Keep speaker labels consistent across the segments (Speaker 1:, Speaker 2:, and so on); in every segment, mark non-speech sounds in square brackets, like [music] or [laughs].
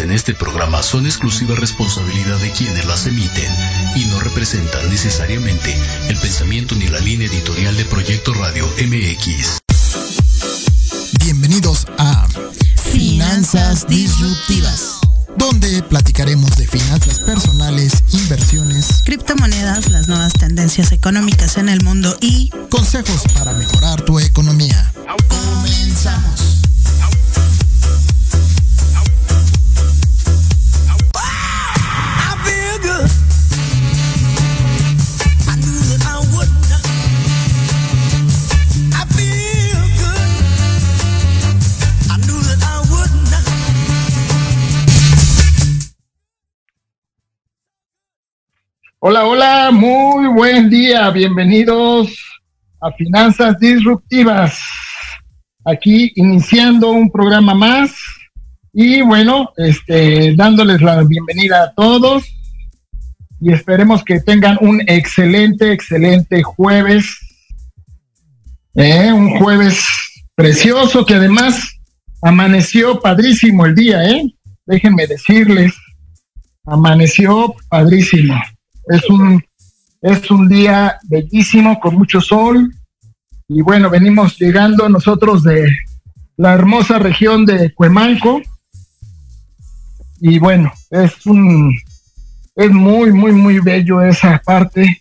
Speaker 1: en este programa son exclusiva responsabilidad de quienes las emiten y no representan necesariamente el pensamiento ni la línea editorial de Proyecto Radio MX.
Speaker 2: Bienvenidos a Finanzas Disruptivas, donde platicaremos de finanzas personales, inversiones,
Speaker 3: criptomonedas, las nuevas tendencias económicas en el mundo y
Speaker 2: consejos para mejorar tu economía. Comenzamos.
Speaker 4: Hola, hola, muy buen día, bienvenidos a Finanzas Disruptivas. Aquí iniciando un programa más y bueno, este, dándoles la bienvenida a todos y esperemos que tengan un excelente, excelente jueves. ¿eh? un jueves precioso que además amaneció padrísimo el día, ¿eh? Déjenme decirles, amaneció padrísimo. Es un, es un día bellísimo con mucho sol. Y bueno, venimos llegando nosotros de la hermosa región de Cuemanco. Y bueno, es un es muy, muy, muy bello esa parte,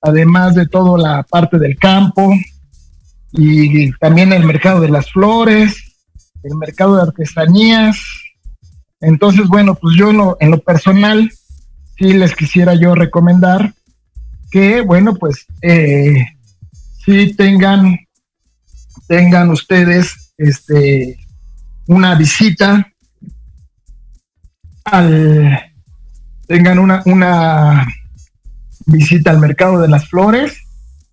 Speaker 4: además de toda la parte del campo y también el mercado de las flores, el mercado de artesanías. Entonces, bueno, pues yo en lo, en lo personal sí les quisiera yo recomendar que, bueno, pues eh, sí tengan, tengan ustedes este, una visita al, tengan una, una visita al mercado de las flores,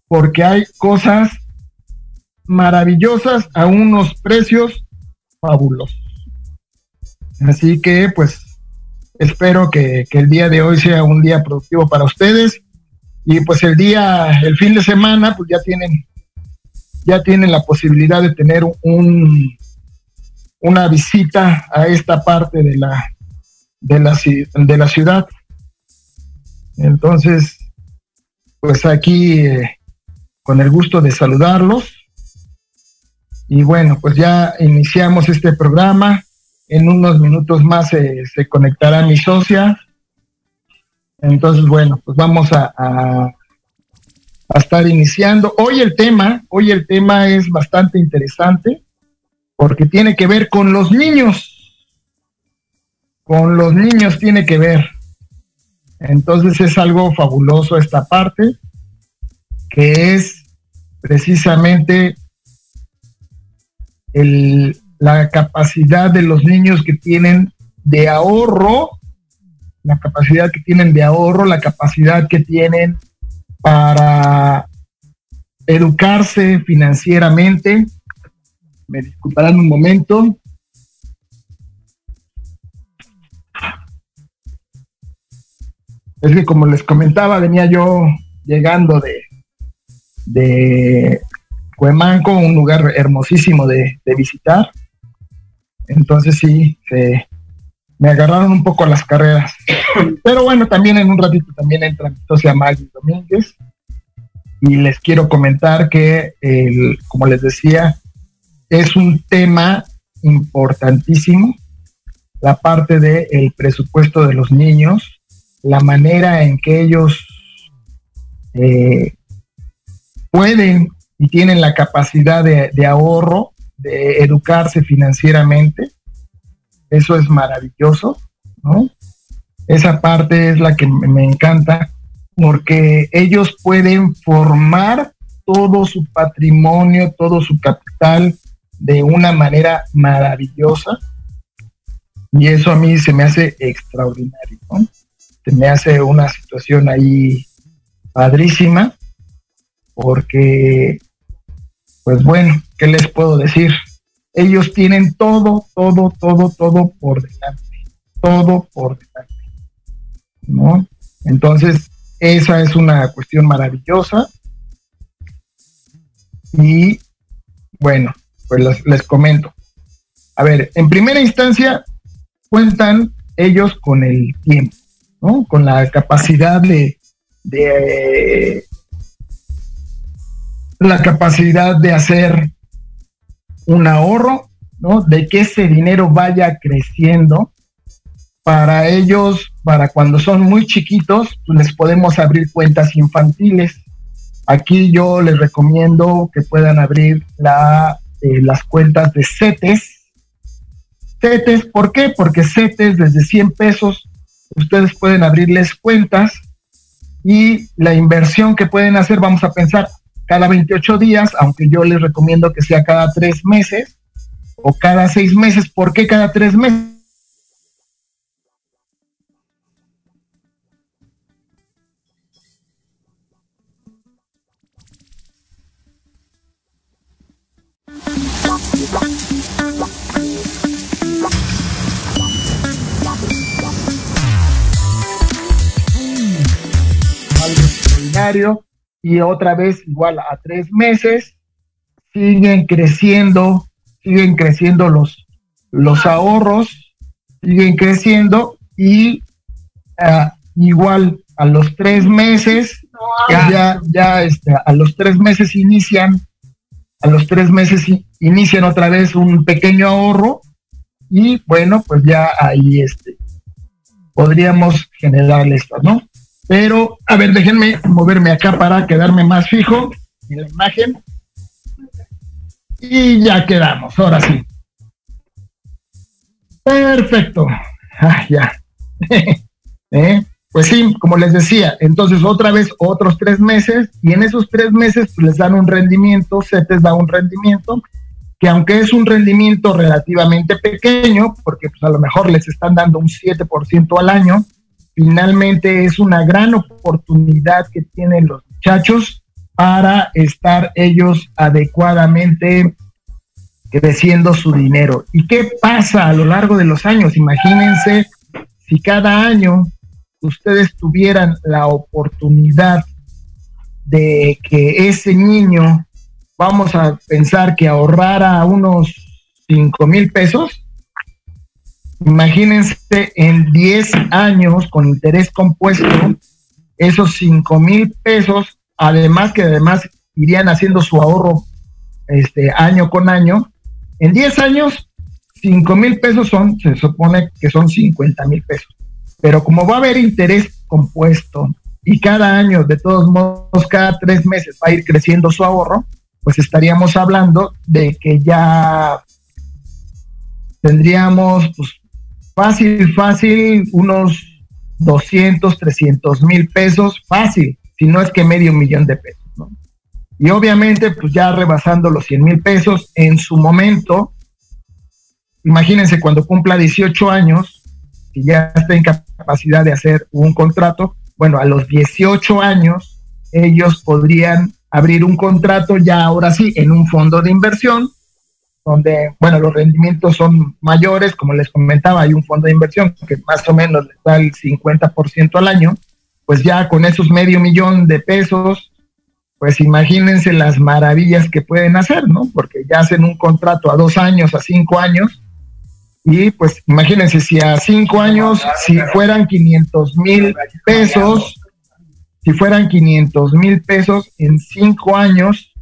Speaker 4: porque hay cosas maravillosas a unos precios fabulosos. Así que, pues, Espero que, el día de hoy sea un día productivo para ustedes. Y pues el día, el fin de semana, pues ya tienen, ya tienen la posibilidad de tener un, una visita a esta parte de la, de la, de la ciudad. Entonces, pues aquí eh, con el gusto de saludarlos. Y bueno, pues ya iniciamos este programa en unos minutos más se conectará mi socia. Entonces, bueno, pues vamos a, a, estar iniciando. Hoy el tema, hoy el tema es bastante interesante porque tiene que ver con los niños. Con los niños tiene que ver. Entonces es algo fabuloso esta parte, que es precisamente el, la capacidad de los niños que tienen de ahorro, la capacidad que tienen de ahorro, la capacidad que tienen para educarse financieramente. Me disculparán un momento. Es que como les comentaba, venía yo llegando de, de Cuemanco, un lugar hermosísimo de, de visitar. Entonces sí, me agarraron un poco las carreras. Pero bueno, también en un ratito también entra mi socia Maggie Domínguez. Y les quiero comentar que, como les decía, es un tema importantísimo, la parte del presupuesto de los niños, la manera en que ellos eh, pueden y tienen la capacidad de ahorro educarse financieramente. Eso es maravilloso, ¿no? Esa parte es la que me encanta porque ellos pueden formar todo su patrimonio, todo su capital de una manera maravillosa. Y eso a mí se me hace extraordinario, ¿no? Se me hace una situación ahí padrísima, porque, pues bueno, ¿qué les puedo decir? Ellos tienen todo, todo, todo, todo por delante. Todo por delante. ¿No? Entonces, esa es una cuestión maravillosa. Y bueno, pues les, comento. A ver, en primera instancia, cuentan ellos con el tiempo, ¿no? Con la capacidad de, de la capacidad de hacer un ahorro, ¿no? De que ese dinero vaya creciendo. Para ellos, para cuando son muy chiquitos, pues, les podemos abrir cuentas infantiles. Aquí yo les recomiendo que puedan abrir la, eh, las cuentas de CETES. CETES, ¿por qué? Porque CETES desde 100 pesos ustedes pueden abrirles cuentas y la inversión que pueden hacer, vamos a pensar, cada 28 días, aunque yo les recomiendo que sea cada tres meses o cada seis meses. ¿Por qué cada tres meses?
Speaker 2: Extraordinario y otra vez igual a tres meses, siguen creciendo, siguen creciendo los, los ahorros, siguen creciendo y ah, igual a los tres meses, ya, ya este, a los tres meses inician, a los tres meses inician otra vez un pequeño ahorro y bueno, pues ya ahí este, podríamos generar esto, ¿no? Pero, a ver, déjenme moverme acá para quedarme más fijo en la imagen. Y ya quedamos, ahora sí. Perfecto. Ah, ya. [laughs] ¿Eh? Pues sí, como les decía, entonces otra vez otros tres meses y en esos tres meses pues, les dan un rendimiento, CETES da un rendimiento que aunque es un rendimiento relativamente pequeño, porque pues a lo mejor les están dando un 7% al año, finalmente es una gran oportunidad que tienen los muchachos para estar ellos adecuadamente creciendo su dinero. ¿Y qué pasa a lo largo de los años? Imagínense si cada año ustedes tuvieran la oportunidad de que ese niño vamos a pensar que ahorrara unos 5 mil pesos, imagínense en 10 años con interés compuesto, esos 5 mil pesos, además que además irían haciendo su ahorro este año con año, en 10 años, 5 mil pesos son, se supone que son 50 mil pesos. Pero como va a haber interés compuesto y cada año, de todos modos, cada tres meses va a ir creciendo su ahorro, pues estaríamos hablando de que ya tendríamos pues, fácil, fácil, unos 200, 300 mil pesos, fácil, si no es que medio millón de pesos, ¿no? Y obviamente, pues ya rebasando los 100 mil pesos en su momento, imagínense cuando cumpla 18 años, y ya está en capacidad de hacer un contrato, bueno, a los 18 años, ellos podrían abrir un contrato ya ahora sí en un fondo de inversión, donde, bueno, los rendimientos son mayores, como les comentaba, hay un fondo de inversión que más o menos les da el 50% al año, pues ya con esos medio millón de pesos, pues imagínense las maravillas que pueden hacer, ¿no? Porque ya hacen un contrato a dos años, a cinco años, y pues imagínense si a cinco años, si fueran 500 mil pesos, si fueran 500 mil pesos, en cinco años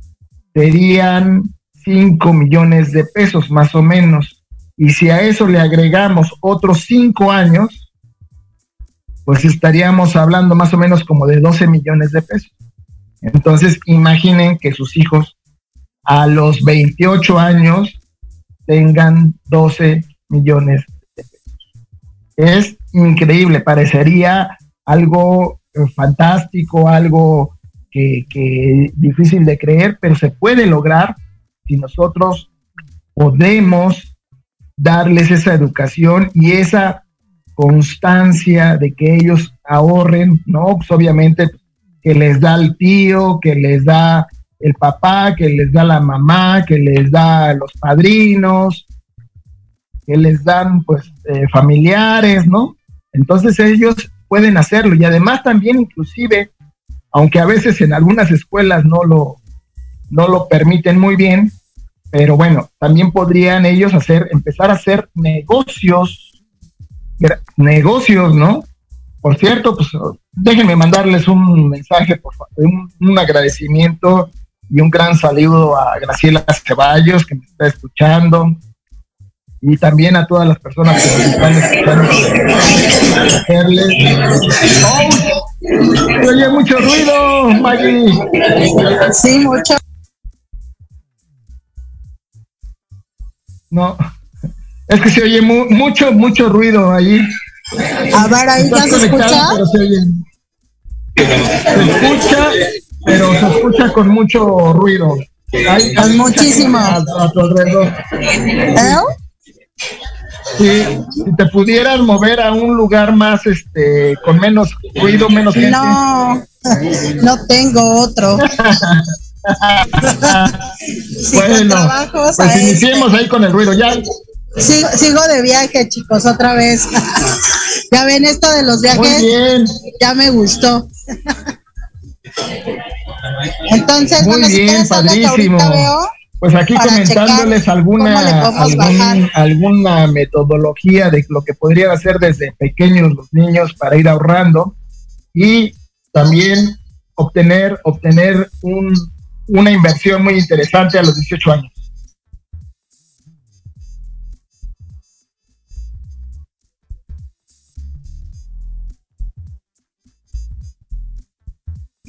Speaker 2: serían 5 millones de pesos más o menos. Y si a eso le agregamos otros cinco años, pues estaríamos hablando más o menos como de 12 millones de pesos. Entonces, imaginen que sus hijos a los 28 años tengan 12 millones de pesos. Es increíble, parecería algo fantástico, algo que difícil de creer, pero se puede lograr si nosotros podemos darles esa educación y esa constancia de que ellos ahorren, ¿no? Pues obviamente que les da el tío, que les da el papá, que les da la mamá, que les da los padrinos, que les dan pues eh, familiares, ¿no? Entonces ellos pueden hacerlo y además también inclusive, aunque a veces en algunas escuelas no lo, no lo permiten muy bien, pero bueno, también podrían ellos hacer, empezar a hacer negocios, negocios, ¿no? Por cierto, pues déjenme mandarles un mensaje, por favor, un, agradecimiento y un gran saludo a Graciela Ceballos, que me está escuchando, y también a todas las personas que nos están escuchando. ¡Oh! oye mucho ruido, Maggie.
Speaker 3: Sí, mucho.
Speaker 2: No, es que se oye mucho, mucho ruido ahí.
Speaker 3: A ver, ahí ya se escucha.
Speaker 2: Pero se, oye. se escucha, pero se escucha con mucho ruido.
Speaker 3: Hay, hay muchísimo.
Speaker 2: A, a tu alrededor.
Speaker 3: ¿Eh?
Speaker 2: Si, si, te pudieras mover a un lugar más, este, con menos ruido, menos gente.
Speaker 3: No, [laughs] no tengo otro. [laughs]
Speaker 2: bueno, pues iniciemos ahí con el ruido. Ya.
Speaker 3: Sigo, sigo de viaje, chicos, otra vez. [laughs] ya ven esto de los viajes.
Speaker 2: Muy bien.
Speaker 3: Ya me gustó. Entonces,
Speaker 2: Muy bien, padrísimo. pues aquí comentándoles alguna, alguna metodología de lo que podría hacer desde pequeños los niños para ir ahorrando y también obtener, obtener un, una inversión muy interesante a los 18 años.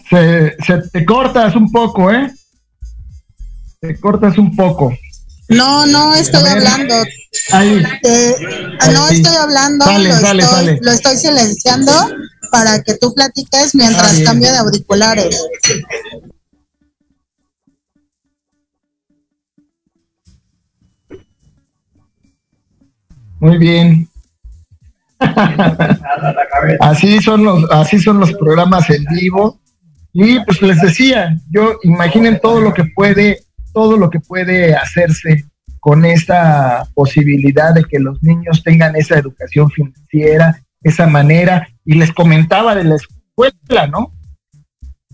Speaker 2: Se, se te cortas un poco, ¿eh? Te cortas un poco.
Speaker 3: No, no estoy hablando.
Speaker 2: Ahí.
Speaker 3: no estoy hablando. lo, estoy, silenciando para que tú platiques mientras cambio de auriculares.
Speaker 2: Muy bien. [laughs] así son los, así son los programas en vivo. Y pues les decía, yo imaginen todo lo que puede, todo lo que puede hacerse con esta posibilidad de que los niños tengan esa educación financiera, esa manera. Y les comentaba de la escuela, ¿no?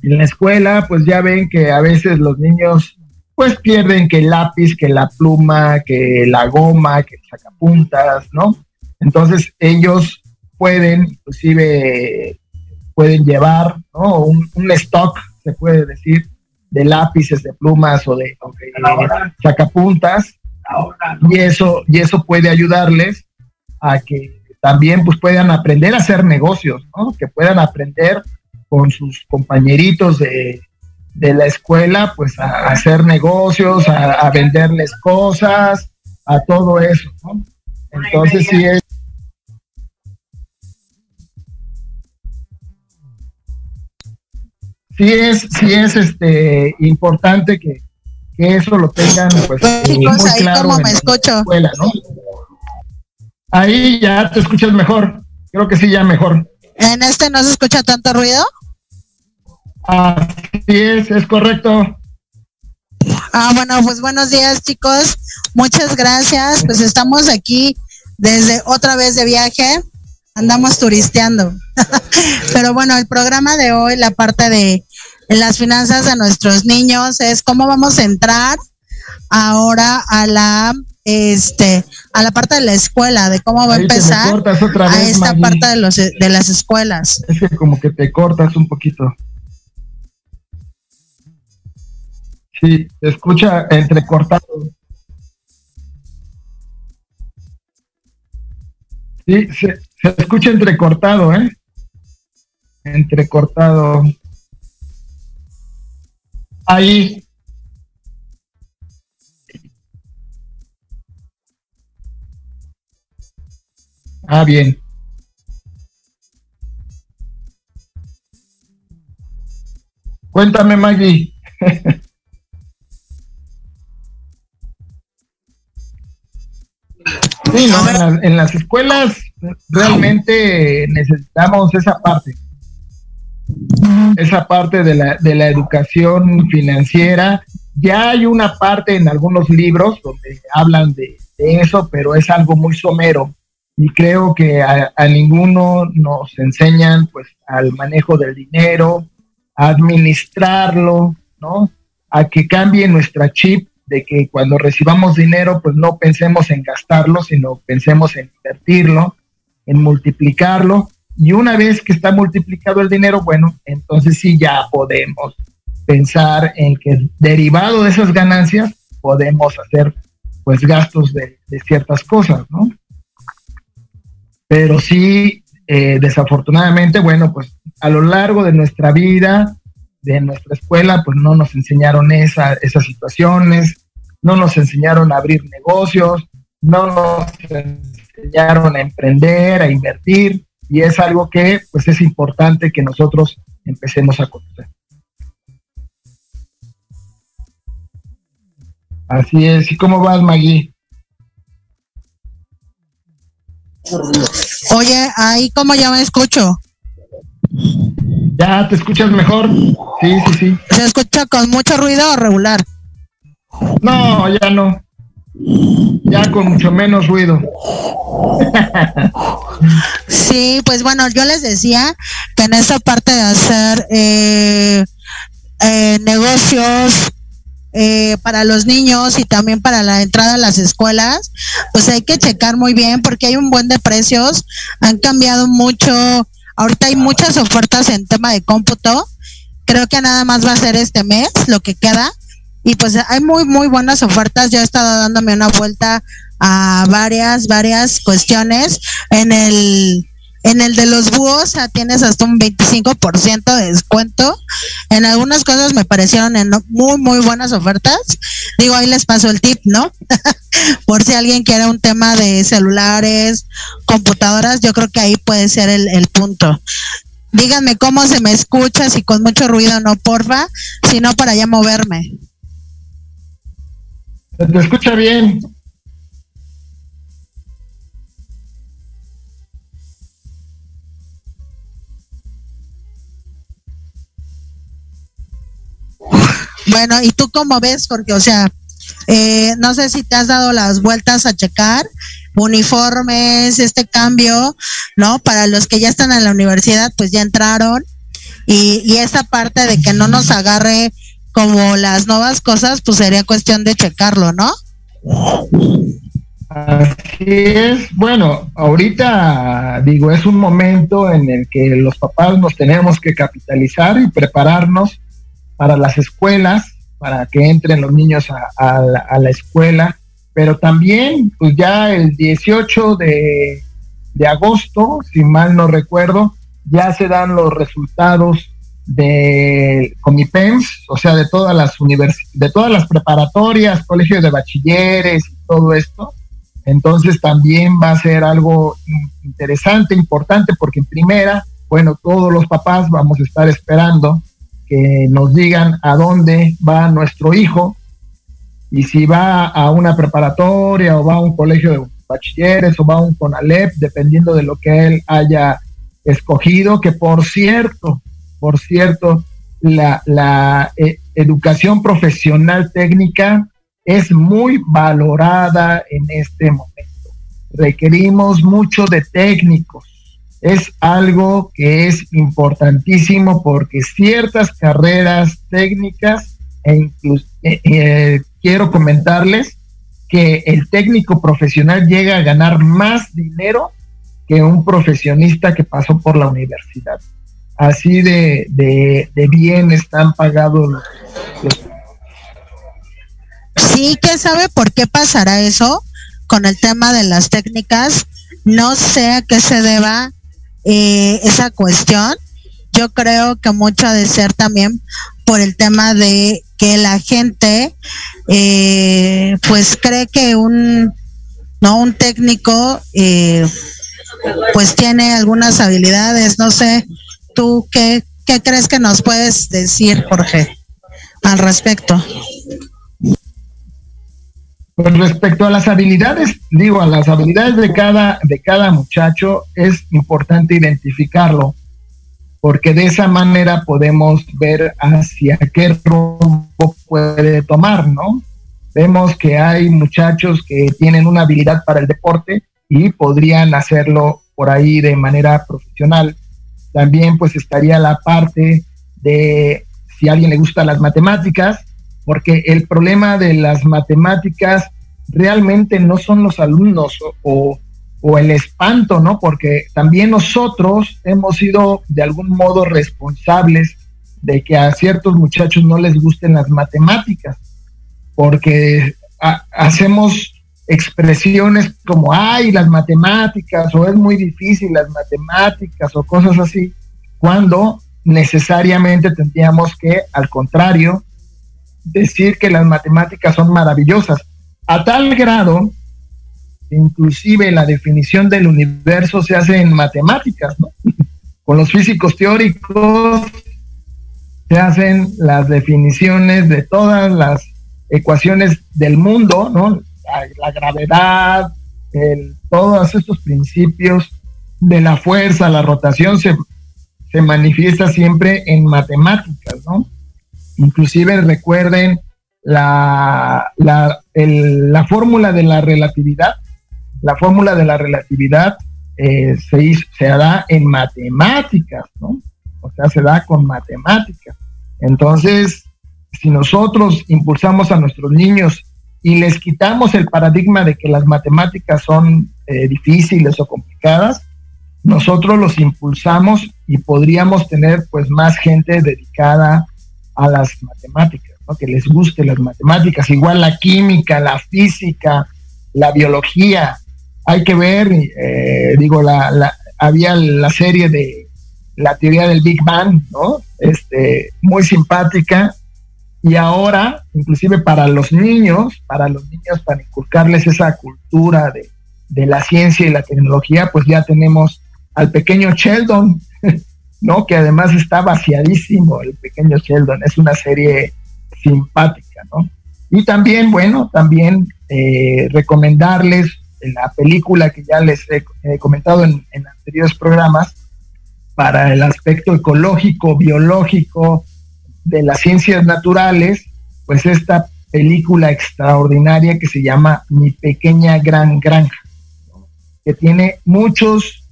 Speaker 2: En la escuela, pues ya ven que a veces los niños pues pierden que el lápiz, que la pluma, que la goma, que el sacapuntas, ¿no? Entonces ellos pueden, inclusive pueden llevar ¿no? un, stock, se puede decir, de lápices, de plumas o de, sacapuntas, y eso, y eso puede ayudarles a que también pues puedan aprender a hacer negocios, ¿no? que puedan aprender con sus compañeritos de, la escuela, pues a, hacer negocios, a, a, venderles cosas, a todo eso, ¿no? Entonces sí es sí es, sí es este importante que, eso lo tengan pues muy claro en
Speaker 3: me escucho.
Speaker 2: escuela, ¿no? Ahí ya te escuchas mejor. Creo que sí, ya mejor.
Speaker 3: ¿En este no se escucha tanto ruido?
Speaker 2: Así es, es correcto.
Speaker 3: Ah, bueno, pues buenos días chicos. Muchas gracias. Pues estamos aquí desde otra vez de viaje. Andamos turisteando. [laughs] Pero bueno, el programa de hoy, la parte de las finanzas de nuestros niños es cómo vamos a entrar ahora a la este a la parte de la escuela de cómo va a empezar a esta parte de los de las escuelas
Speaker 2: es que como que te cortas un poquito sí te escucha entrecortado sí se, se escucha entrecortado eh entrecortado Ahí. Ah, bien. Cuéntame, Maggie. [laughs] Sí, no, en, las escuelas realmente necesitamos esa parte esa parte de la, de la educación financiera. Ya hay una parte en algunos libros donde hablan de, eso, pero es algo muy somero y creo que a, ninguno nos enseñan pues al manejo del dinero, a administrarlo, ¿no? A que cambie nuestra chip de que cuando recibamos dinero pues no pensemos en gastarlo, sino pensemos en invertirlo, en multiplicarlo y una vez que está multiplicado el dinero, bueno, entonces sí ya podemos pensar en que derivado de esas ganancias podemos hacer pues gastos de, ciertas cosas, ¿no? Pero sí, eh, desafortunadamente, bueno, pues a lo largo de nuestra vida, de nuestra escuela, pues no nos enseñaron esa, esas situaciones, no nos enseñaron a abrir negocios, no nos enseñaron a emprender, a invertir, y es algo que pues es importante que nosotros empecemos a conocer. Así es, ¿y cómo vas, Maggie?
Speaker 3: Oye, ahí como ya me escucho.
Speaker 2: ¿Ya te escuchas mejor? Sí, sí, sí.
Speaker 3: ¿Se escucha con mucho ruido o regular?
Speaker 2: No, ya no. Ya con mucho menos ruido.
Speaker 3: Sí, pues bueno, yo les decía que en esa parte de hacer eh, eh, negocios eh, para los niños y también para la entrada a las escuelas, pues hay que checar muy bien porque hay un buen de precios, han cambiado mucho, ahorita hay muchas ofertas en tema de cómputo, creo que nada más va a ser este mes lo que queda y pues hay muy muy buenas ofertas, yo he estado dándome una vuelta a varias, varias cuestiones en el en el de los búhos tienes hasta un 25% de descuento. En algunas cosas me parecieron en muy, muy buenas ofertas. Digo, ahí les paso el tip, ¿no? [laughs] Por si alguien quiere un tema de celulares, computadoras, yo creo que ahí puede ser el, el punto. Díganme cómo se me escucha, si con mucho ruido no, porfa, si no, para ya moverme.
Speaker 4: Se escucha bien.
Speaker 3: Bueno, ¿y tú cómo ves? Porque, o sea, eh, no sé si te has dado las vueltas a checar uniformes, este cambio, ¿no? Para los que ya están en la universidad, pues ya entraron. Y, y esa parte de que no nos agarre como las nuevas cosas, pues sería cuestión de checarlo, ¿no?
Speaker 4: Así es. Bueno, ahorita digo, es un momento en el que los papás nos tenemos que capitalizar y prepararnos para las escuelas, para que entren los niños a, la, escuela, pero también, pues ya el 18 de, agosto, si mal no recuerdo, ya se dan los resultados de Comipems, o sea, de todas las de todas las preparatorias, colegios de bachilleres todo esto. Entonces también va a ser algo interesante, importante, porque en primera, bueno, todos los papás vamos a estar esperando que nos digan a dónde va nuestro hijo y si va a una preparatoria o va a un colegio de bachilleres o va a un CONALEP, dependiendo de lo que él haya escogido, que por cierto, por cierto, la, eh, educación profesional técnica es muy valorada en este momento. Requerimos mucho de técnicos, es algo que es importantísimo porque ciertas carreras técnicas e incluso eh, eh, quiero comentarles que el técnico profesional llega a ganar más dinero que un profesionista que pasó por la universidad. Así de, bien están pagados los...
Speaker 3: Sí, ¿quién sabe por qué pasará eso con el tema de las técnicas? No sé a qué se deba eh, esa cuestión. Yo creo que mucho ha de ser también por el tema de que la gente eh, pues cree que un no un técnico eh, pues tiene algunas habilidades no sé tú qué, qué crees que nos puedes decir Jorge al respecto
Speaker 4: con respecto a las habilidades, digo, a las habilidades de cada, de cada muchacho, es importante identificarlo, porque de esa manera podemos ver hacia qué rumbo puede tomar, ¿no? Vemos que hay muchachos que tienen una habilidad para el deporte y podrían hacerlo por ahí de manera profesional. También pues estaría la parte de si a alguien le gustan las matemáticas, porque el problema de las matemáticas realmente no son los alumnos o, el espanto, ¿no? Porque también nosotros hemos sido de algún modo responsables de que a ciertos muchachos no les gusten las matemáticas, porque hacemos expresiones como, ay, las matemáticas, o es muy difícil las matemáticas, o cosas así, cuando necesariamente tendríamos que, al contrario, decir que las matemáticas son maravillosas, a tal grado inclusive la definición del universo se hace en matemáticas, ¿no? [laughs] Con los físicos teóricos se hacen las definiciones de todas las ecuaciones del mundo, ¿no? La, gravedad, todos estos principios de la fuerza, la rotación se, se manifiesta siempre en matemáticas, ¿no? Inclusive recuerden la, la, la fórmula de la relatividad. La fórmula de la relatividad eh, se, se da en matemáticas, ¿no? O sea, se da con matemáticas. Entonces, si nosotros impulsamos a nuestros niños y les quitamos el paradigma de que las matemáticas son eh, difíciles o complicadas, nosotros los impulsamos y podríamos tener pues más gente dedicada a las matemáticas, ¿no? que les guste las matemáticas, igual la química, la física, la biología. Hay que ver, eh, digo, la, había la serie de la teoría del Big Bang, ¿no? Este, muy simpática. Y ahora, inclusive para los niños, para los niños, para inculcarles esa cultura de, de la ciencia y la tecnología, pues ya tenemos al pequeño Sheldon, [laughs] ¿no? Que además está vaciadísimo el pequeño Sheldon, es una serie simpática, ¿no? Y también, bueno, también eh, recomendarles la película que ya les he, comentado en, en, anteriores programas para el aspecto ecológico, biológico de las ciencias naturales, pues esta película extraordinaria que se llama Mi pequeña gran granja, que tiene muchos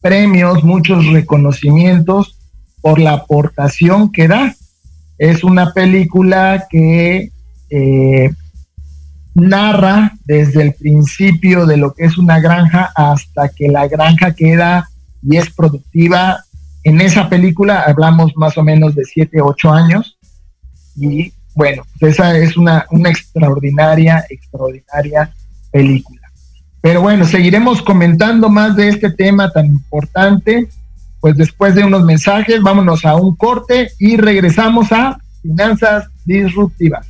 Speaker 4: premios, muchos reconocimientos por la aportación que da. Es una película que eh, narra desde el principio de lo que es una granja hasta que la granja queda y es productiva. En esa película hablamos más o menos de 7, 8 años y bueno, pues esa es una, una extraordinaria, extraordinaria película. Pero bueno, seguiremos comentando más de este tema tan importante. Pues después de unos mensajes, vámonos a un corte y regresamos a Finanzas Disruptivas.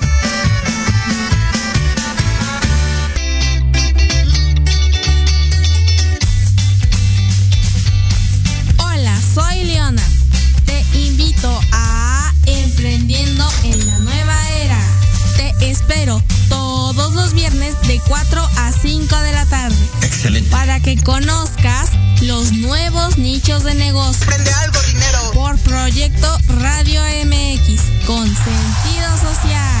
Speaker 5: A Emprendiendo en la Nueva Era. Te espero todos los viernes de 4 a 5 de la tarde.
Speaker 6: Excelente.
Speaker 5: Para que conozcas los nuevos nichos de negocio.
Speaker 6: Prende algo, dinero.
Speaker 5: Por Proyecto Radio MX, con sentido social.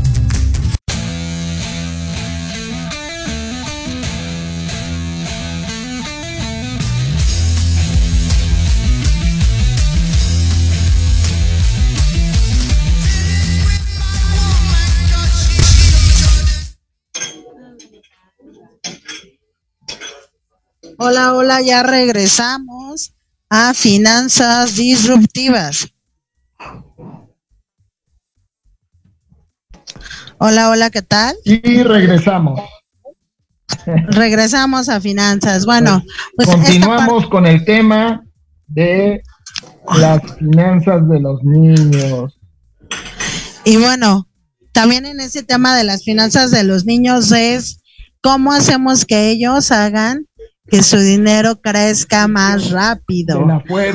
Speaker 3: Hola, hola, ya regresamos a Finanzas Disruptivas. Hola, hola, ¿qué tal?
Speaker 4: Y regresamos.
Speaker 3: Regresamos a finanzas. Bueno,
Speaker 4: pues continuamos con el tema de Las finanzas de los niños.
Speaker 3: Y bueno, también en ese tema de las finanzas de los niños es cómo hacemos que ellos hagan que su dinero crezca más rápido.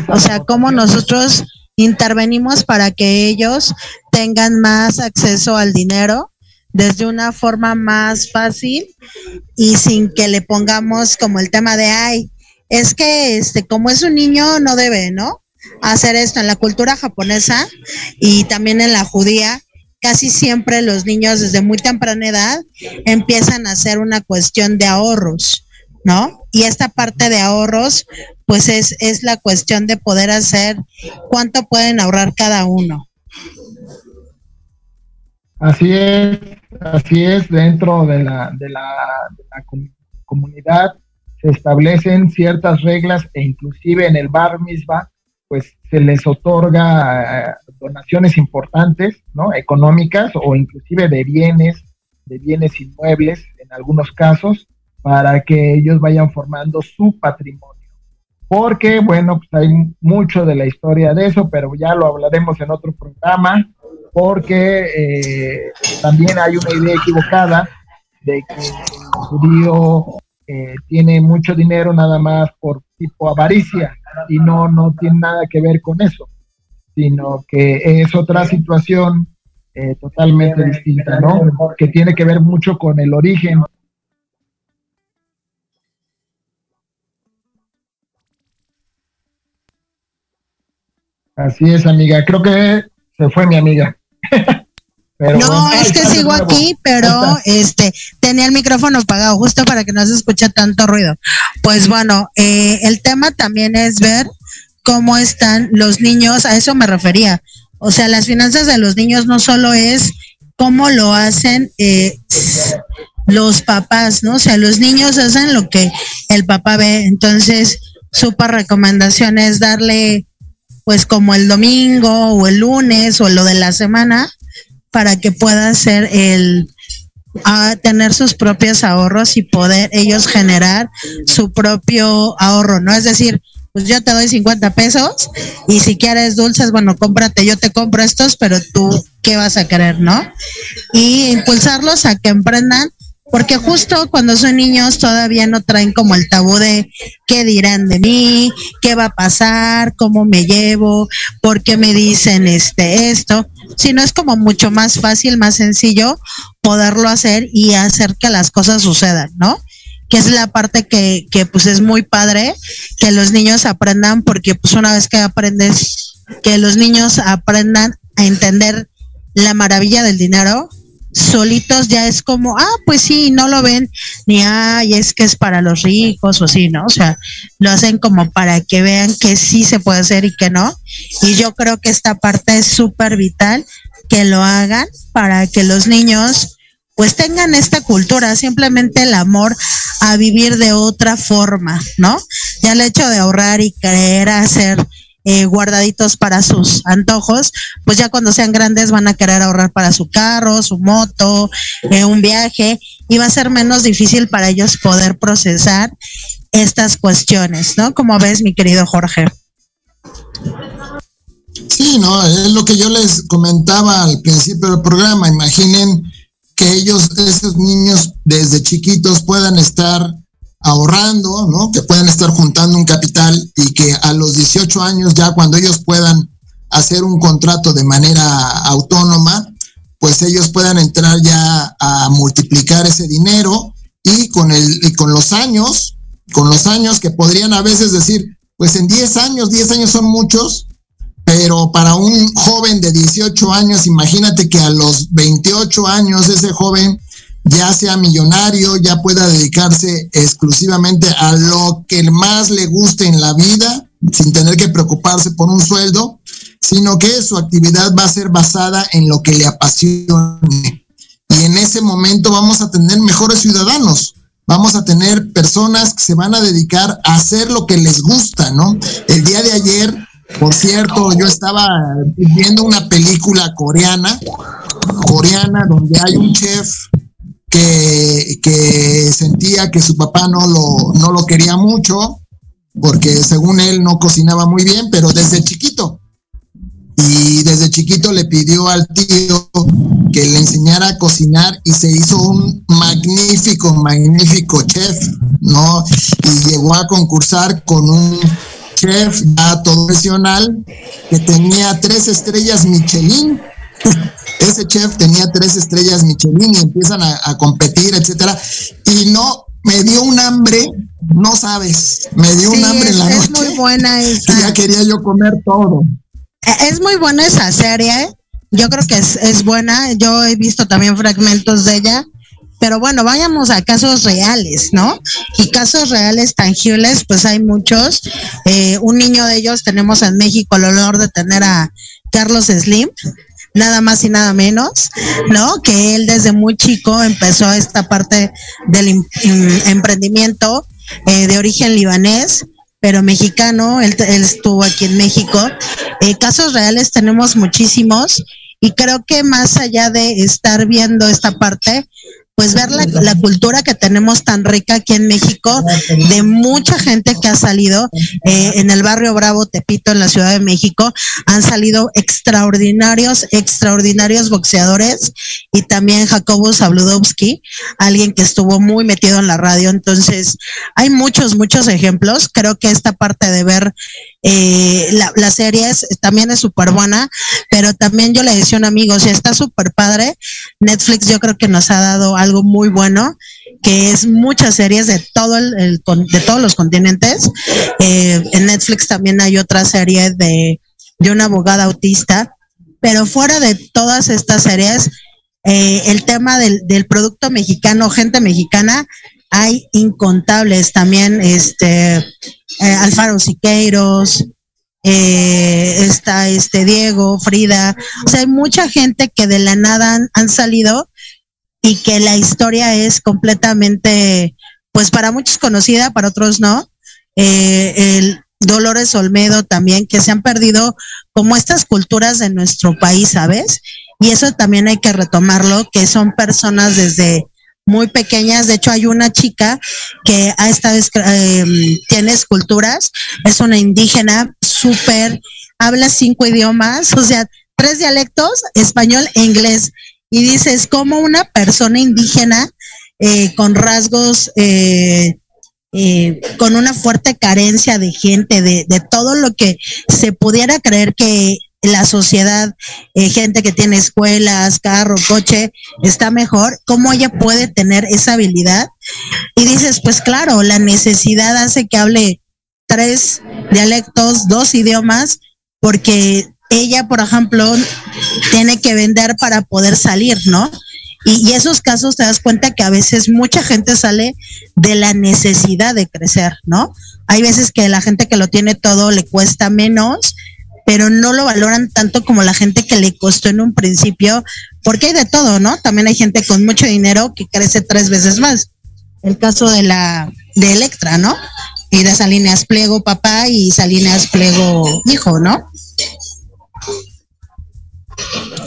Speaker 3: o sea, cómo nosotros intervenimos para que ellos tengan más acceso al dinero desde una forma más fácil y sin que le pongamos como el tema de ay, es que este como es un niño no debe, ¿no? Hacer esto en la cultura japonesa y también en la judía, casi siempre los niños desde muy temprana edad empiezan a hacer una cuestión de ahorros, ¿no? Y esta parte de ahorros, pues es, es la cuestión de poder hacer cuánto pueden ahorrar cada uno.
Speaker 4: Así es, así es, dentro de la, de la, comunidad se establecen ciertas reglas e inclusive en el bar misma, pues se les otorga eh, donaciones importantes, ¿no? Económicas o inclusive de bienes, de bienes inmuebles en algunos casos, para que ellos vayan formando su patrimonio. Porque, bueno, pues hay mucho de la historia de eso, pero ya lo hablaremos en otro programa porque eh, también hay una idea equivocada de que el judío eh, tiene mucho dinero nada más por tipo avaricia y no, no tiene nada que ver con eso, sino que es otra situación eh, totalmente distinta, ¿no? Que tiene que ver mucho con el origen. Así es, amiga. Creo que se fue mi amiga [laughs]
Speaker 3: no, es que sigo aquí, pero este tenía el micrófono apagado justo para que no se escuche tanto ruido. Pues bueno, eh, el tema también es ver cómo están los niños, a eso me refería. O sea, las finanzas de los niños no solo es cómo lo hacen eh, los papás, ¿no? O sea, los niños hacen lo que el papá ve. Entonces, súper recomendación es darle pues como el domingo o el lunes o lo de la semana para que pueda ser el a tener sus propios ahorros y poder ellos generar su propio ahorro, ¿no? Es decir, pues yo te doy 50 pesos y si quieres dulces, bueno, cómprate, yo te compro estos, pero tú, ¿qué vas a querer, no? Y impulsarlos a que emprendan porque justo cuando son niños todavía no traen como el tabú de qué dirán de mí, qué va a pasar, cómo me llevo, por qué me dicen este esto, sino es como mucho más fácil, más sencillo poderlo hacer y hacer que las cosas sucedan, ¿no? Que es la parte que, que pues es muy padre que los niños aprendan porque pues una vez que aprendes que los niños aprendan a entender la maravilla del dinero, solitos ya es como, ah, pues sí, no lo ven ni, ay, es que es para los ricos o sí, ¿no? O sea, lo hacen como para que vean que sí se puede hacer y que no. Y yo creo que esta parte es súper vital que lo hagan para que los niños pues tengan esta cultura, simplemente el amor a vivir de otra forma, ¿no? Ya el hecho de ahorrar y querer hacer eh, guardaditos para sus antojos, pues ya cuando sean grandes van a querer ahorrar para su carro, su moto, eh, un viaje, y va a ser menos difícil para ellos poder procesar estas cuestiones, ¿no? Como ves, mi querido Jorge.
Speaker 2: Sí, no, es lo que yo les comentaba al principio del programa. Imaginen que ellos, esos niños desde chiquitos puedan estar ahorrando, ¿no? Que puedan estar juntando un capital y que a los 18 años ya cuando ellos puedan hacer un contrato de manera autónoma, pues ellos puedan entrar ya a multiplicar ese dinero y con el y con los años, con los años que podrían a veces decir, pues en 10 años, 10 años son muchos, pero para un joven de 18 años, imagínate que a los 28 años ese joven ya sea millonario, ya pueda dedicarse exclusivamente a lo que más le guste en la vida, sin tener que preocuparse por un sueldo, sino que su actividad va a ser basada en lo que le apasione. Y en ese momento vamos a tener mejores ciudadanos, vamos a tener personas que se van a dedicar a hacer lo que les gusta, ¿no? El día de ayer, por cierto, yo estaba viendo una película coreana, coreana, donde hay un chef que, sentía que su papá no lo, no lo quería mucho porque según él no cocinaba muy bien, pero desde chiquito. Y desde chiquito le pidió al tío que le enseñara a cocinar y se hizo un magnífico, magnífico chef, ¿no? Y llegó a concursar con un chef ya todo profesional que tenía tres estrellas Michelin. Ese chef tenía tres estrellas Michelin y empiezan a, competir, etcétera. Y no, me dio un hambre, no sabes, me dio un hambre en la noche.
Speaker 3: Es muy buena esa.
Speaker 2: ya quería yo comer todo.
Speaker 3: E, es muy buena esa serie. Yo creo que es, es buena. Yo he visto también fragmentos de ella pero bueno, vayamos a casos reales, ¿no? Y casos reales tangibles, pues hay muchos. Eh, un niño de ellos tenemos en México el honor de tener a Carlos Slim, nada más y nada menos, ¿no? Que él desde muy chico empezó esta parte del emprendimiento eh, de origen libanés pero mexicano, él, estuvo aquí en México. Eh, casos reales tenemos muchísimos y creo que más allá de estar viendo esta parte, pues ver la, cultura que tenemos tan rica aquí en México, de mucha gente que ha salido eh, en el barrio Bravo, Tepito, en la Ciudad de México, han salido extraordinarios, extraordinarios boxeadores y también Jacobo Zabludowski, alguien que estuvo muy metido en la radio. Entonces, hay muchos, muchos ejemplos. Creo que esta parte de ver eh, la, la, serie también es súper buena, pero también yo le decía a un amigo, si está súper padre, Netflix yo creo que nos ha dado algo muy bueno, que es muchas series de todo el, de todos los continentes. Eh, en Netflix también hay otra serie de, de una abogada autista, pero fuera de todas estas series, eh, el tema del, del producto mexicano, gente mexicana, hay incontables también, este, eh, Alfaro Siqueiros, eh, está este Diego, Frida, o sea, hay mucha gente que de la nada han, salido y que la historia es completamente, pues para muchos conocida, para otros no. Eh, el Dolores Olmedo también, que se han perdido como estas culturas de nuestro país, ¿sabes? Y eso también hay que retomarlo, que son personas desde muy pequeñas. De hecho, hay una chica que ha estado, eh, tiene esculturas, es una indígena súper, habla cinco idiomas, o sea, tres dialectos, español e inglés. Y dices, como una persona indígena eh, con rasgos, eh, eh, con una fuerte carencia de gente, de, de todo lo que se pudiera creer que la sociedad, eh, gente que tiene escuelas, carro, coche, está mejor, ¿cómo ella puede tener esa habilidad? Y dices, pues claro, la necesidad hace que hable tres dialectos, dos idiomas, porque ella, por ejemplo, tiene que vender para poder salir, ¿no? Y, y, esos casos te das cuenta que a veces mucha gente sale de la necesidad de crecer, ¿no? Hay veces que la gente que lo tiene todo le cuesta menos pero no lo valoran tanto como la gente que le costó en un principio, porque hay de todo, ¿no? También hay gente con mucho dinero que crece tres veces más. El caso de la de Electra, ¿no? Y de Salinas Pliego papá y Salinas Pliego hijo, ¿no?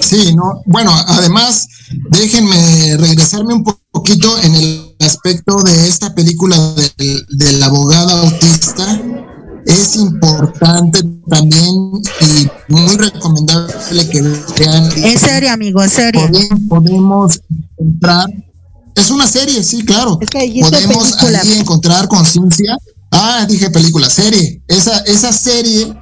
Speaker 2: Sí, no. Bueno, además, déjenme regresarme un poquito en el aspecto de esta película del, del abogado autista es importante también y muy recomendable que vean.
Speaker 3: Es serio, amigo, es serio.
Speaker 2: Podemos, encontrar, es una serie, sí, claro. podemos ahí encontrar conciencia. Ah, dije película, serie. Esa, esa serie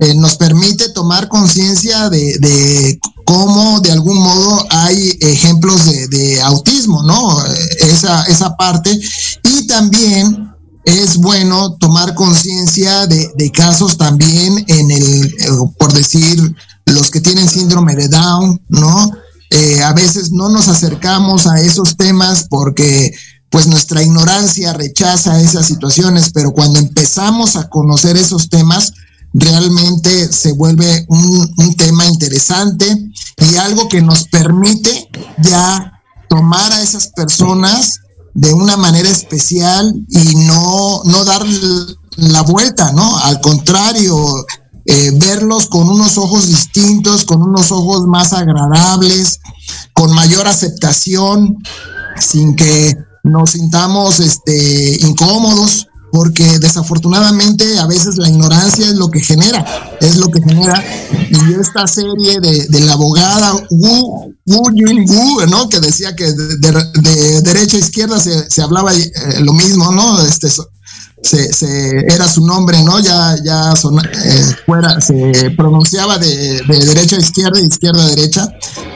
Speaker 2: eh, nos permite tomar conciencia de, de, cómo de algún modo hay ejemplos de, de autismo, ¿no? Esa, esa parte. Y también es bueno tomar conciencia de, casos también en el, eh, por decir, los que tienen síndrome de Down, ¿no? Eh, a veces no nos acercamos a esos temas porque pues nuestra ignorancia rechaza esas situaciones, pero cuando empezamos a conocer esos temas, realmente se vuelve un tema interesante y algo que nos permite ya tomar a esas personas de una manera especial y no, no dar la vuelta, ¿no? Al contrario, eh, verlos con unos ojos distintos, con unos ojos más agradables, con mayor aceptación, sin que nos sintamos este, incómodos, porque desafortunadamente a veces la ignorancia es lo que genera, es lo que genera. Y esta serie de, la abogada Wu, Wu Wu, ¿no? Que decía que de, derecha a izquierda se, hablaba eh, lo mismo, ¿no? Este, se, era su nombre, ¿no? Ya, ya eh, fuera, se pronunciaba de, derecha a izquierda izquierda a derecha,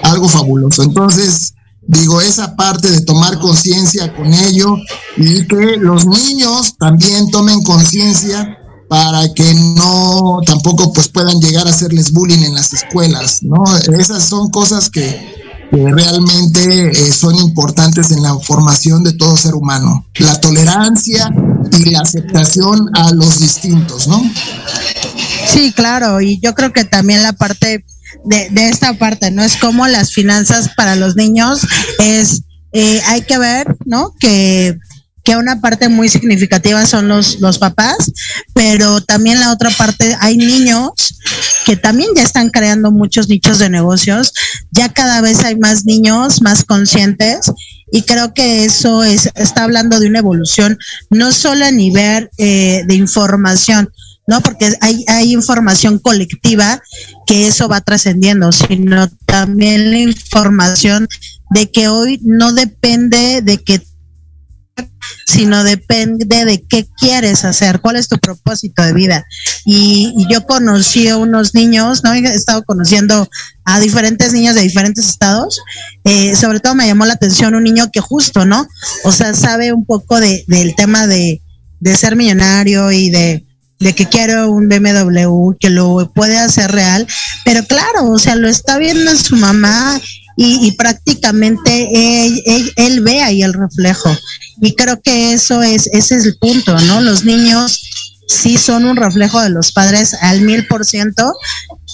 Speaker 2: algo fabuloso. Entonces, digo, esa parte de tomar conciencia con ello y que los niños también tomen conciencia para que no tampoco pues puedan llegar a hacerles bullying en las escuelas, ¿no? Esas son cosas que, realmente eh, son importantes en la formación de todo ser humano. La tolerancia y la aceptación a los distintos, ¿no?
Speaker 3: Sí, claro, y yo creo que también la parte de, de esta parte, ¿no? Es como las finanzas para los niños es, eh, hay que ver, ¿no? Que, que una parte muy significativa son los, los papás, pero también la otra parte, hay niños que también ya están creando muchos nichos de negocios, ya cada vez hay más niños más conscientes y creo que eso es, está hablando de una evolución, no solo a nivel eh, de información, ¿no? Porque hay, hay información colectiva que eso va trascendiendo, sino también la información de que hoy no depende de que sino depende de qué quieres hacer, cuál es tu propósito de vida. Y, yo conocí a unos niños, ¿no? He estado conociendo a diferentes niños de diferentes estados. Eh, sobre todo me llamó la atención un niño que justo, ¿no? O sea, sabe un poco de, del tema de, de ser millonario y de, de que quiero un BMW, que lo puede hacer real, pero claro, o sea, lo está viendo su mamá y, prácticamente él, ve ahí el reflejo. Y creo que eso es, ese es el punto, ¿no? Los niños sí son un reflejo de los padres al mil por ciento,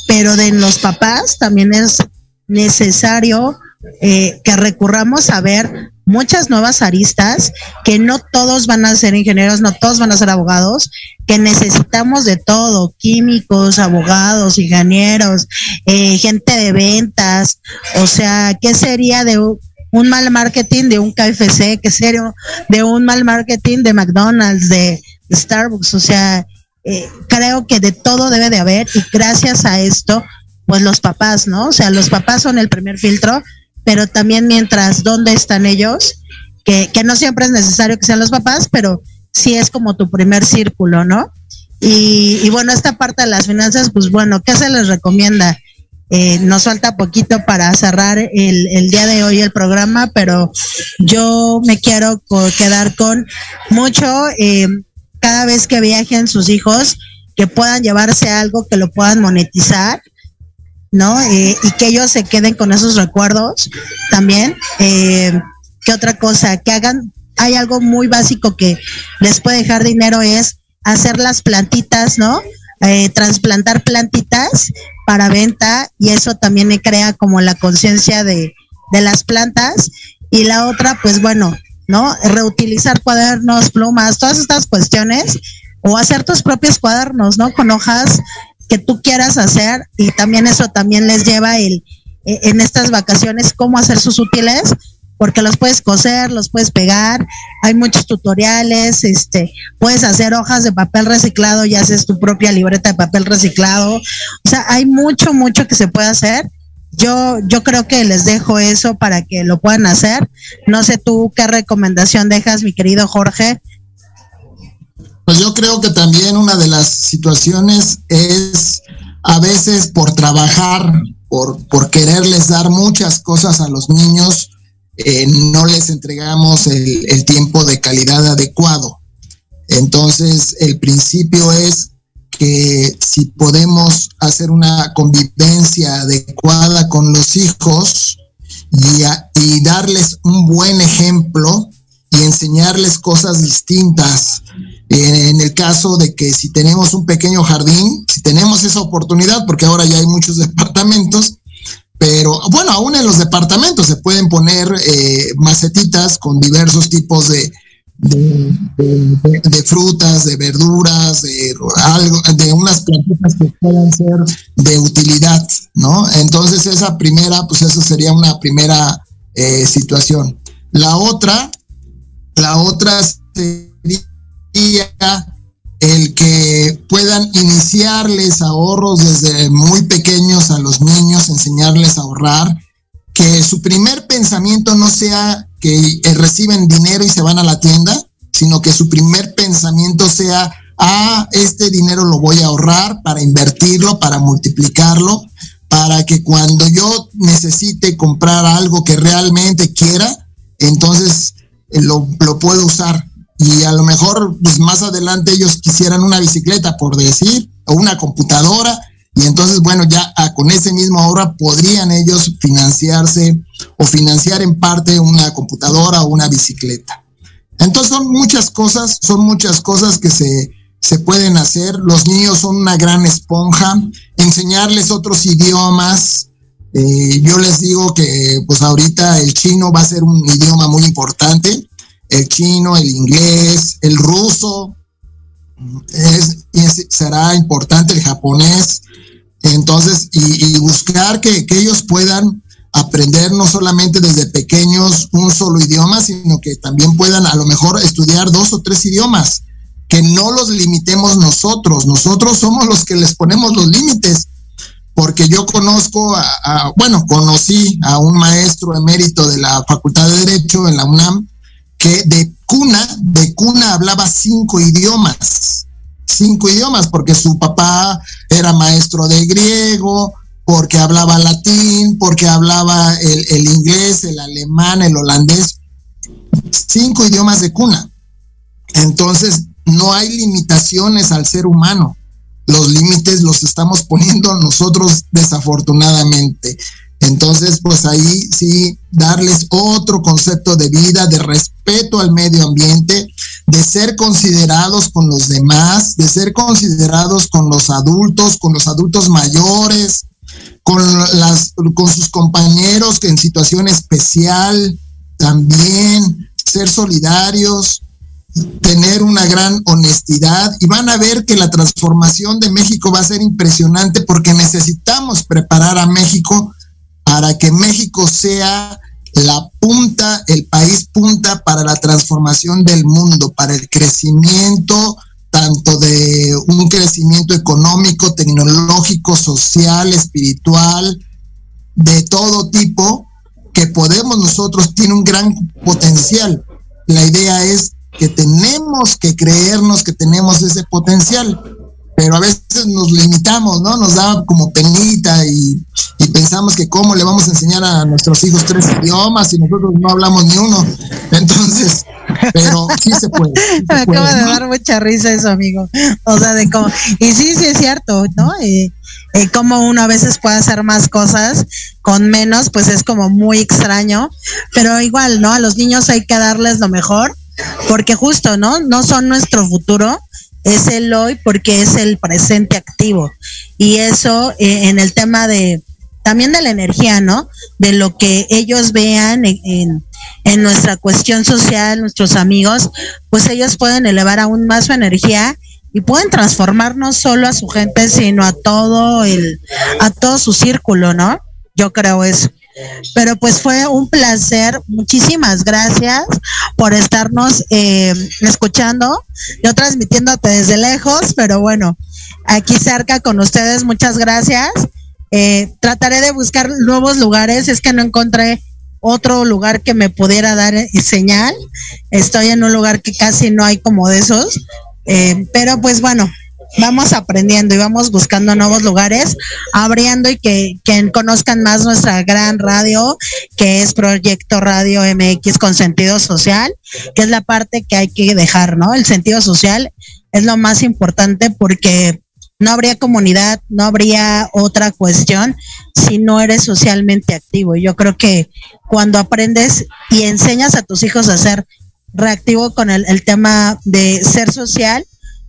Speaker 3: pero de los papás también es necesario eh, que recurramos a ver muchas nuevas aristas, que no todos van a ser ingenieros, no todos van a ser abogados, que necesitamos de todo, químicos, abogados, ingenieros, eh, gente de ventas, o sea, ¿qué sería de un mal marketing de un KFC? ¿Qué sería de un mal marketing de McDonald's, de, Starbucks? O sea, eh, creo que de todo debe de haber y gracias a esto, pues los papás, ¿no? O sea, los papás son el primer filtro pero también mientras dónde están ellos, que, que no siempre es necesario que sean los papás, pero sí es como tu primer círculo, ¿no? Y, y bueno, esta parte de las finanzas, pues bueno, ¿qué se les recomienda? Eh, nos falta poquito para cerrar el, el, día de hoy el programa, pero yo me quiero quedar con mucho, eh, cada vez que viajen sus hijos, que puedan llevarse algo, que lo puedan monetizar, ¿no? Eh, y que ellos se queden con esos recuerdos también. Eh, ¿Qué otra cosa? Que hagan, hay algo muy básico que les puede dejar dinero es hacer las plantitas, ¿no? Eh, trasplantar plantitas para venta y eso también crea como la conciencia de, de las plantas. Y la otra, pues bueno, ¿no? Reutilizar cuadernos, plumas, todas estas cuestiones o hacer tus propios cuadernos, ¿no? Con hojas que tú quieras hacer y también eso también les lleva el e, en estas vacaciones cómo hacer sus útiles porque los puedes coser, los puedes pegar, hay muchos tutoriales, este, puedes hacer hojas de papel reciclado y haces tu propia libreta de papel reciclado. O sea, hay mucho, mucho que se puede hacer. Yo, yo creo que les dejo eso para que lo puedan hacer. No sé tú qué recomendación dejas, mi querido Jorge,
Speaker 2: pues yo creo que también una de las situaciones es a veces por trabajar, por, quererles dar muchas cosas a los niños, eh, no les entregamos el, el tiempo de calidad adecuado. Entonces, el principio es que si podemos hacer una convivencia adecuada con los hijos y, y darles un buen ejemplo y enseñarles cosas distintas, en el caso de que si tenemos un pequeño jardín, si tenemos esa oportunidad, porque ahora ya hay muchos [laughs] departamentos, pero bueno, aún en los departamentos se pueden poner eh, macetitas con diversos tipos de, de, frutas, de verduras, de algo, de unas plantitas que puedan ser de utilidad, ¿no? Entonces esa primera, pues eso sería una primera eh, situación. La otra, la otra sería el que puedan iniciarles ahorros desde muy pequeños a los niños, enseñarles a ahorrar, que su primer pensamiento no sea que eh, reciben dinero y se van a la tienda, sino que su primer pensamiento sea, ah, este dinero lo voy a ahorrar para invertirlo, para multiplicarlo, para que cuando yo necesite comprar algo que realmente quiera, entonces eh, lo, lo puedo usar y a lo mejor pues, más adelante ellos quisieran una bicicleta, por decir, o una computadora, y entonces, bueno, ya ah, con ese mismo ahorro podrían ellos financiarse o financiar en parte una computadora o una bicicleta. Entonces son muchas cosas, son muchas cosas que se, se pueden hacer. Los niños son una gran esponja. Enseñarles otros idiomas. Eh, yo les digo que pues ahorita el chino va a ser un idioma muy importante el chino, el inglés, el ruso, será importante el japonés. Entonces, y, buscar que, que, ellos puedan aprender no solamente desde pequeños un solo idioma, sino que también puedan a lo mejor estudiar dos o tres idiomas, que no los limitemos nosotros, nosotros somos los que les ponemos los límites, porque yo conozco, a, bueno, conocí a un maestro emérito de la Facultad de Derecho en la UNAM, que de cuna, de cuna hablaba cinco idiomas, cinco idiomas, porque su papá era maestro de griego, porque hablaba latín, porque hablaba el, el inglés, el alemán, el holandés, cinco idiomas de cuna. Entonces, no hay limitaciones al ser humano. Los límites los estamos poniendo nosotros desafortunadamente. Entonces, pues ahí sí, darles otro concepto de vida, de respeto al medio ambiente, de ser considerados con los demás, de ser considerados con los adultos, con los adultos mayores, con, las, con sus compañeros que en situación especial, también ser solidarios, tener una gran honestidad. Y van a ver que la transformación de México va a ser impresionante porque necesitamos preparar a México para que México sea la punta, el país punta para la transformación del mundo, para el crecimiento tanto de un crecimiento económico, tecnológico, social, espiritual, de todo tipo, que podemos nosotros, tiene un gran potencial. La idea es que tenemos que creernos que tenemos ese potencial pero a veces nos limitamos, ¿no? Nos da como penita y, pensamos que cómo le vamos a enseñar a nuestros hijos tres idiomas si nosotros no hablamos ni uno. Entonces, pero sí se puede. [laughs]
Speaker 3: Me acaba de dar mucha risa eso, amigo. O sea, de cómo, y sí, sí es cierto, ¿no? Y, y cómo uno a veces puede hacer más cosas con menos, pues es como muy extraño, pero igual, ¿no? A los niños hay que darles lo mejor, porque justo, ¿no? No son nuestro futuro, es el hoy porque es el presente activo. Y eso eh, en el tema de también de la energía, ¿no? De lo que ellos vean en, en, nuestra cuestión social, nuestros amigos, pues ellos pueden elevar aún más su energía y pueden transformar no solo a su gente, sino a todo el, a todo su círculo, ¿no? Yo creo eso. Pero pues fue un placer. Muchísimas gracias por estarnos eh, escuchando. Yo transmitiéndote desde lejos, pero bueno, aquí cerca con ustedes. Muchas gracias. Eh, trataré de buscar nuevos lugares. Es que no encontré otro lugar que me pudiera dar señal. Estoy en un lugar que casi no hay como de esos. Eh, pero pues bueno, vamos aprendiendo y vamos buscando nuevos lugares, abriendo y que, que, conozcan más nuestra gran radio, que es Proyecto Radio MX con sentido social, que es la parte que hay que dejar, ¿no? El sentido social es lo más importante porque no habría comunidad, no habría otra cuestión si no eres socialmente activo. Yo creo que cuando aprendes y enseñas a tus hijos a ser reactivo con el, el tema de ser social,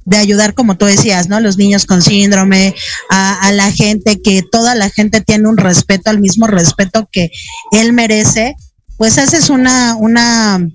Speaker 3: de ayudar, como tú decías, ¿no? Los niños con síndrome, a, la gente, que toda la gente tiene un respeto, al mismo respeto que él merece, pues haces una, una,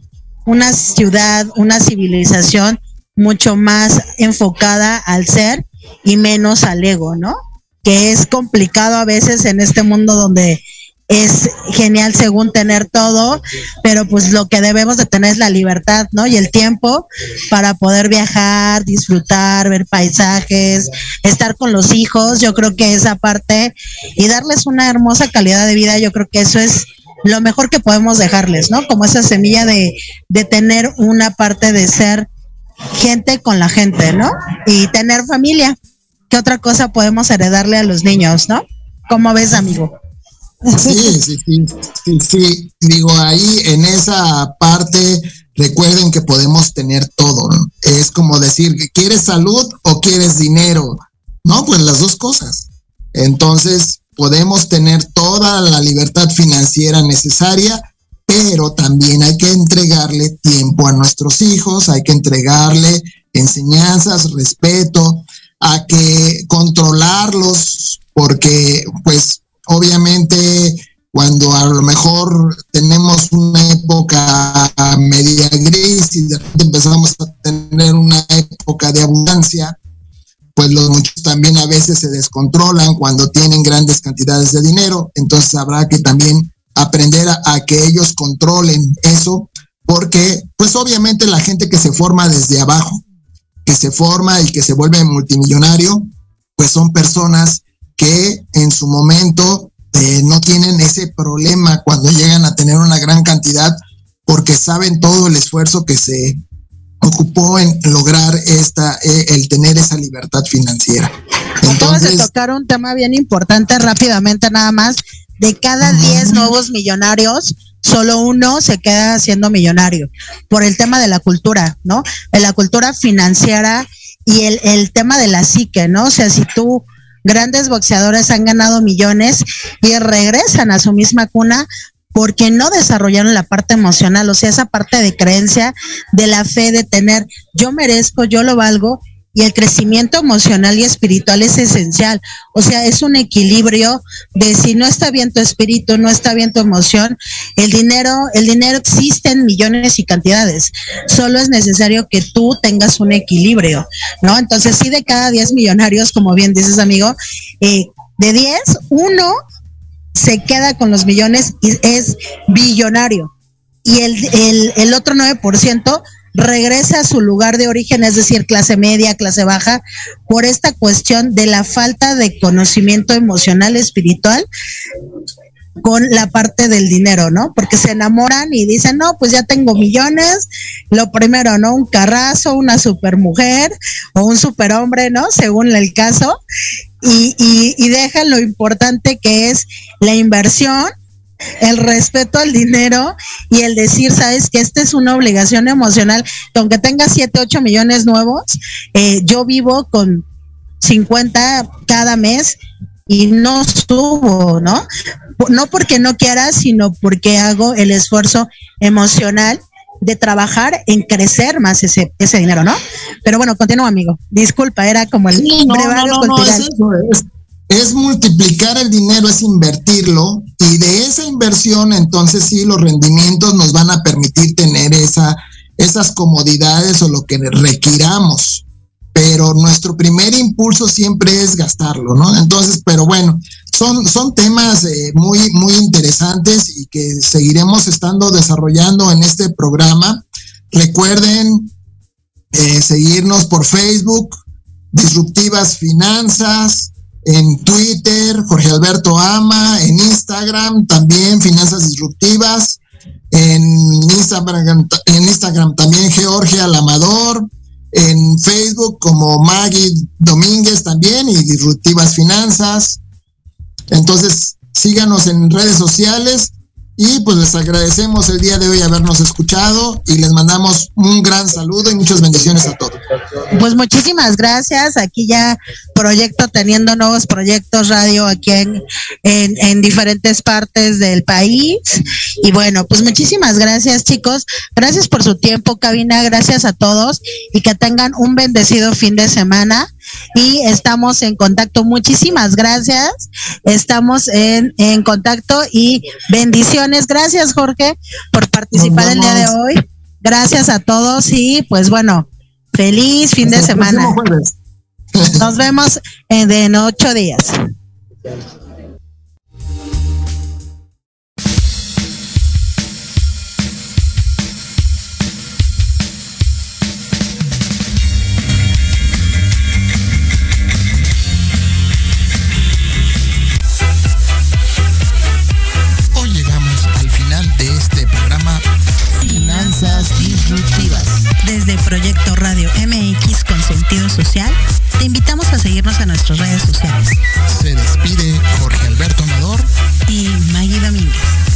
Speaker 3: una ciudad, una civilización mucho más enfocada al ser y menos al ego, ¿no? Que es complicado a veces en este mundo donde es genial según tener todo, pero pues lo que debemos de tener es la libertad, ¿no? Y el tiempo para poder viajar, disfrutar, ver paisajes, estar con los hijos, yo creo que esa parte y darles una hermosa calidad de vida, yo creo que eso es lo mejor que podemos dejarles, ¿no? Como esa semilla de, de tener una parte de ser gente con la gente, ¿no? Y tener familia. ¿Qué otra cosa podemos heredarle a los niños, no? ¿Cómo ves, amigo?
Speaker 2: Sí, sí, sí, sí, sí. Digo, ahí en esa parte, recuerden que podemos tener todo. Es como decir, ¿quieres salud o quieres dinero? No, pues las dos cosas. Entonces, podemos tener toda la libertad financiera necesaria, pero también hay que entregarle tiempo a nuestros hijos, hay que entregarle enseñanzas, respeto, a que controlarlos, porque pues obviamente cuando a lo mejor tenemos una época media gris y de repente empezamos a tener una época de abundancia, pues los muchos también a veces se descontrolan cuando tienen grandes cantidades de dinero, entonces habrá que también aprender a, a, que ellos controlen eso, porque pues obviamente la gente que se forma desde abajo, que se forma y que se vuelve multimillonario, pues son personas que en su momento eh, no tienen ese problema cuando llegan a tener una gran cantidad, porque saben todo el esfuerzo que se ocupó en lograr esta, eh, el tener esa libertad financiera.
Speaker 3: Acabas de tocar un tema bien importante rápidamente nada más. De cada 10 nuevos millonarios, solo uno se queda siendo millonario por el tema de la cultura, ¿no? De la cultura financiera y el, el tema de la psique, ¿no? O sea, si tú grandes boxeadores han ganado millones y regresan a su misma cuna porque no desarrollaron la parte emocional, o sea, esa parte de creencia, de la fe, de tener, yo merezco, yo lo valgo, y el crecimiento emocional y espiritual es esencial. O sea, es un equilibrio de si no está bien tu espíritu, no está bien tu emoción, el dinero, el dinero existe en millones y cantidades. Solo es necesario que tú tengas un equilibrio, ¿no? Entonces, sí, de cada 10 millonarios, como bien dices, amigo, eh, de 10, uno se queda con los millones y es billonario. Y el, el, el otro 9% regresa a su lugar de origen, es decir, clase media, clase baja, por esta cuestión de la falta de conocimiento emocional, espiritual con la parte del dinero, ¿no? Porque se enamoran y dicen, no, pues ya tengo millones, lo primero, ¿no? Un carrazo, una supermujer o un superhombre, ¿no? Según el caso, y, y, y dejan lo importante que es la inversión el respeto al dinero y el decir, sabes que esta es una obligación emocional, que aunque tenga 7, 8 millones nuevos, eh, yo vivo con 50 cada mes y no subo, ¿no? No porque no quiera, sino porque hago el esfuerzo emocional de trabajar en crecer más ese, ese dinero, ¿no? Pero bueno, continúa, amigo. Disculpa, era como el
Speaker 2: sí, no, no, no, es, es, es multiplicar el dinero, es invertirlo y de esa inversión entonces sí los rendimientos nos van a permitir tener esa, esas comodidades o lo que requiramos. Pero nuestro primer impulso siempre es gastarlo, ¿no? Entonces, pero bueno, son, son temas eh, muy, muy interesantes y que seguiremos estando desarrollando en este programa. Recuerden eh, seguirnos por Facebook, Disruptivas Finanzas, en Twitter, Jorge Alberto Ama, en Instagram también Finanzas Disruptivas, en Instagram, también Georgia Lamador, en Facebook como Maggie Domínguez también y Disruptivas Finanzas. Entonces, síganos en redes sociales y pues les agradecemos el día de hoy habernos escuchado y les mandamos un gran saludo y muchas bendiciones a todos.
Speaker 3: Pues muchísimas gracias. Aquí ya proyecto teniendo nuevos proyectos radio aquí en, en, en diferentes partes del país. Y bueno, pues muchísimas gracias chicos. Gracias por su tiempo, cabina. Gracias a todos y que tengan un bendecido fin de semana y estamos en contacto. Muchísimas gracias. Estamos en, en contacto y bendiciones. Gracias, Jorge, por participar el día de hoy. Gracias a todos y pues bueno, feliz fin Hasta de semana. Nos vemos en, en ocho días. Finanzas Disruptivas. Desde Proyecto Radio MX con sentido social, te invitamos a seguirnos a nuestras redes sociales.
Speaker 2: Se despide Jorge Alberto Amador y Maggie Domínguez.